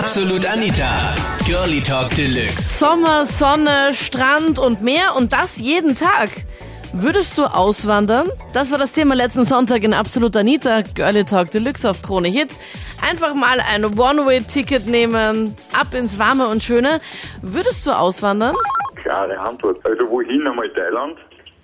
Absolut Anita. Girlie Talk Deluxe. Sommer, Sonne, Strand und Meer und das jeden Tag. Würdest du auswandern? Das war das Thema letzten Sonntag in Absolut Anita, Girlie Talk Deluxe auf Krone Hit. Einfach mal ein One-Way-Ticket nehmen, ab ins Warme und Schöne. Würdest du auswandern? Klare Antwort. Also wohin einmal Thailand?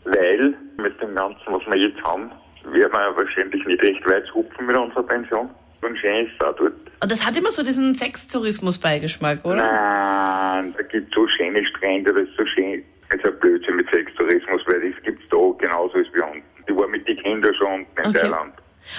Weil mit dem Ganzen, was wir jetzt haben, werden wir wahrscheinlich nicht recht weit hupfen mit unserer Pension. Und schön ist es auch dort. Und das hat immer so diesen Sextourismus-Beigeschmack, oder? Nein, da gibt es so schöne Strände, das ist so schön. Das ist ein Blödsinn mit Sextourismus, weil das gibt es da genauso als bei uns. Ich war mit den Kindern schon unten in Okay. Thailand.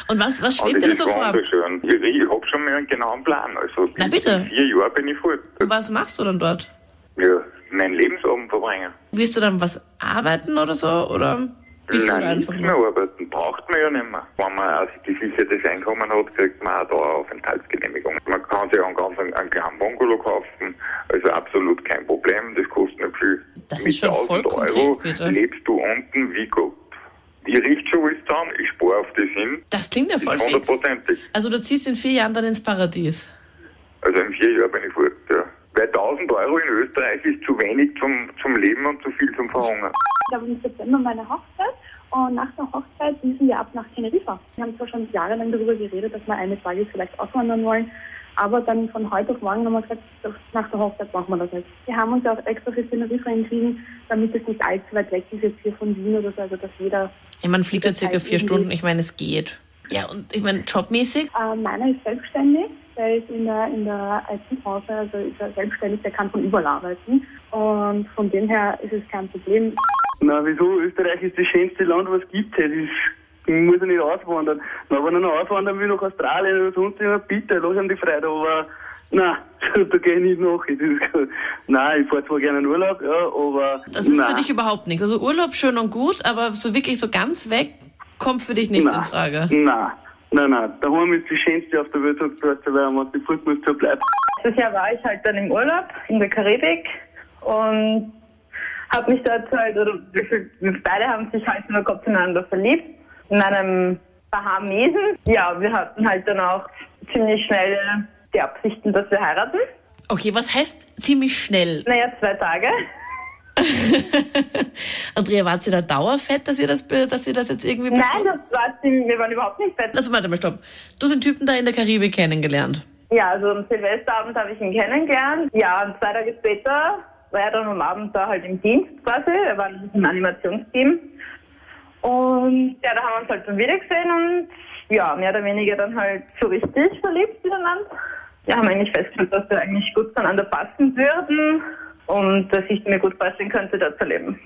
Und was, was schwebt dir so vor? wunderschön. Ich, ich habe schon mal einen genauen Plan. Also Na bitte. Vier Jahren bin ich fort. Und was machst du dann dort? Ja, meinen Lebensabend verbringen. Wirst du dann was arbeiten oder so? Oder bist Nein, einfach nichts mehr nur? arbeiten braucht man ja nicht mehr. Wenn man also gesichertes Einkommen hat, kriegt man auch da eine Aufenthaltsgenehmigung. Man kann sich einen ganz einen, einen kleinen Bungalow kaufen, also absolut kein Problem, das kostet nicht viel. Das ist Mit schon voll 1000 konkret, Euro bitte. lebst du unten wie Gott. Ich richte schon alles zusammen, ich spare auf das hin, Das klingt ja voll hundertprozentig. Also du ziehst in vier Jahren dann ins Paradies. Also in vier Jahren bin ich fort, ja. Weil 1000 Euro in Österreich ist zu wenig zum, zum Leben und zu viel zum Verhungern. Ich habe im September meine Hochzeit und nach der Hochzeit müssen wir ab nach Teneriffa. Wir haben zwar schon jahrelang darüber geredet, dass wir eines Tages vielleicht auswandern wollen, aber dann von heute auf morgen haben wir gesagt, nach der Hochzeit machen wir das nicht. Wir haben uns ja auch extra für Teneriffa entschieden, damit es nicht allzu weit weg ist jetzt hier von Wien oder so, also dass jeder, Ja, man fliegt ja circa vier Stunden. Ich meine, es geht. Ja, und ich meine, jobmäßig? äh, meiner ist selbstständig, der ist in der, in der IT-Branche, also ist er selbstständig, der kann von überall arbeiten und von dem her ist es kein Problem. Na, wieso? Österreich ist das schönste Land, was es gibt. Es ist, ich muss ja nicht auswandern. Na, wenn er noch auswandern will nach Australien oder sonst immer, bitte, lass ihm die Freude. Aber, nein, da gehe ich nicht nach. Ist, nein, ich fahre zwar gerne in Urlaub, ja, aber, Das ist nein. für dich überhaupt nichts. Also Urlaub schön und gut, aber so wirklich so ganz weg kommt für dich nichts in nein. Frage. Nein, nein, nein. Daheim ist das Schönste auf der Welt, sagt Weiße, weil fort musst, so bleibt. Das Jahr war ich halt dann im Urlaub in der Karibik und habe mich dort halt, oder wir beide haben sich halt über Kopf ineinander verliebt. In einem Bahamesen. Ja, wir hatten halt dann auch ziemlich schnell die Absichten, dass wir heiraten. Okay, was heißt ziemlich schnell? Naja, zwei Tage. Andrea, wart ihr da dauerfett, dass ihr das, dass ihr das jetzt irgendwie Nein, beschlossen- das war ziemlich, wir waren überhaupt nicht fett. Also warte mal, stopp. Du hast den Typen da in der Karibik kennengelernt. Ja, also am Silvesterabend habe ich ihn kennengelernt. Ja, und zwei Tage später war er dann am Abend da halt im Dienst quasi. Er war im Animationsteam. Und ja, da haben wir uns halt dann wieder gesehen und ja, mehr oder weniger dann halt so richtig verliebt ineinander. Wir haben eigentlich festgestellt, dass wir eigentlich gut zueinander passen würden und dass ich mir gut vorstellen könnte, dort zu leben.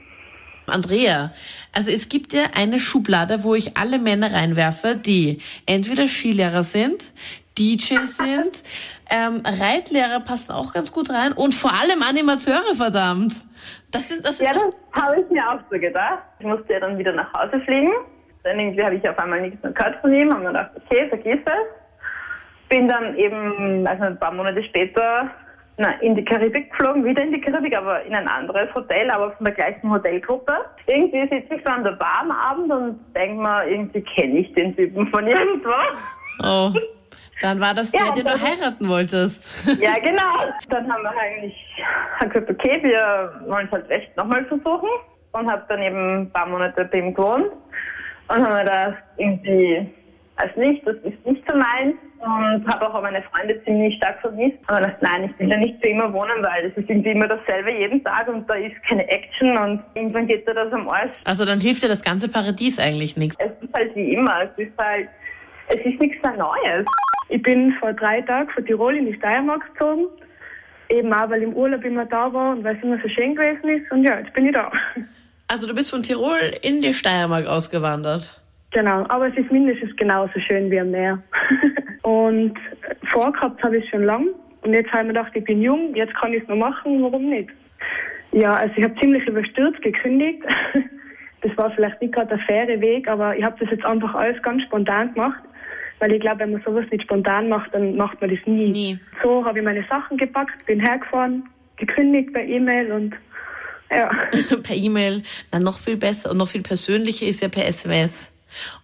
Andrea, also es gibt ja eine Schublade, wo ich alle Männer reinwerfe, die entweder Skilehrer sind, DJ sind, ähm, Reitlehrer passen auch ganz gut rein und vor allem Animateure, verdammt. Das sind, das ist Ja, doch- das habe ich mir auch so gedacht. Ich musste ja dann wieder nach Hause fliegen. Dann irgendwie habe ich auf einmal nichts mehr gehört von ihm. Haben mir gedacht, okay, vergiss es. Bin dann eben, also ein paar Monate später, na, in die Karibik geflogen, wieder in die Karibik, aber in ein anderes Hotel, aber von der gleichen Hotelgruppe. Irgendwie sitze ich so an der Bar am Abend und denke mir, irgendwie kenne ich den Typen von irgendwo. Oh, dann war das der, Ja, den du das heiraten wolltest. Ja, genau. Dann haben wir eigentlich gesagt, okay, wir wollen es halt echt nochmal versuchen und habe dann eben ein paar Monate bei ihm gewohnt und haben mir gedacht, irgendwie, weiß nicht, das ist nicht so meins und habe auch meine Freunde ziemlich stark vermisst. Aber gedacht, nein, ich will da nicht für immer wohnen, weil es ist irgendwie immer dasselbe jeden Tag und da ist keine Action und irgendwann geht dir das am Arsch. Also dann hilft dir das ganze Paradies eigentlich nichts. Es ist halt wie immer, es ist halt, es ist nichts mehr Neues. Ich bin vor drei Tagen von Tirol in die Steiermark gezogen. Eben auch, weil im Urlaub immer da war und weil es immer so schön gewesen ist. Und ja, jetzt bin ich da. Also du bist von Tirol in die Steiermark ausgewandert. Genau, aber es ist mindestens genauso schön wie am Meer. und vorgehabt habe ich es schon lang. Und jetzt habe ich mir gedacht, ich bin jung, jetzt kann ich es noch machen, warum nicht? Ja, also ich habe ziemlich überstürzt gekündigt. Das war vielleicht nicht gerade der faire Weg, aber ich habe das jetzt einfach alles ganz spontan gemacht. Weil ich glaube, wenn man sowas nicht spontan macht, dann macht man das nie. Nie. So habe ich meine Sachen gepackt, bin hergefahren, gekündigt per E-Mail und ja. per E-Mail. Dann noch viel besser und noch viel persönlicher ist ja per SMS.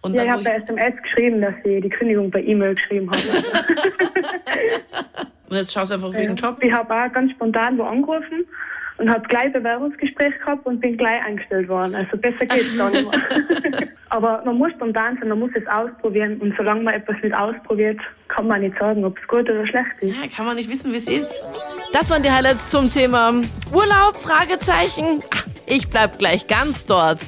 Und Ja, dann, ich habe per SMS geschrieben, dass ich die Kündigung per E-Mail geschrieben habe. und jetzt schaust du einfach wegen Job. Ich habe auch ganz spontan wo angerufen und habe gleich Bewerbungsgespräch gehabt und bin gleich eingestellt worden. Also besser geht's gar nicht mehr. Aber man muss spontan sein, man muss es ausprobieren und solange man etwas nicht ausprobiert, kann man nicht sagen, ob es gut oder schlecht ist. Ja, kann man nicht wissen, wie es ist. Das waren die Highlights zum Thema Urlaub, Fragezeichen. Ich bleib gleich ganz dort.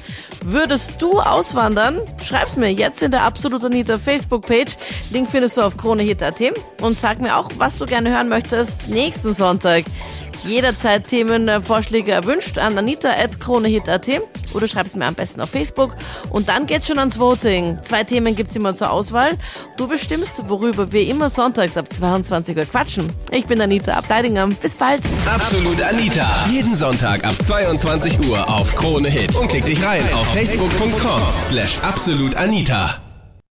Würdest du auswandern? Schreib's mir jetzt in der Absolut Anita Facebook-Page. Link findest du auf kronehit.at. Und sag mir auch, was du gerne hören möchtest nächsten Sonntag. Jederzeit Themenvorschläge erwünscht an anita.kronehit.at oder schreib's mir am besten auf Facebook. Und dann geht's schon ans Voting. Zwei Themen gibt's immer zur Auswahl. Du bestimmst, worüber wir immer sonntags ab 22 Uhr quatschen. Ich bin Anita Ableidinger. Bis bald. Absolut Anita. Jeden Sonntag ab 22 Uhr auf Krone Hit. Und klick dich rein auf facebook.com slash absolutanita.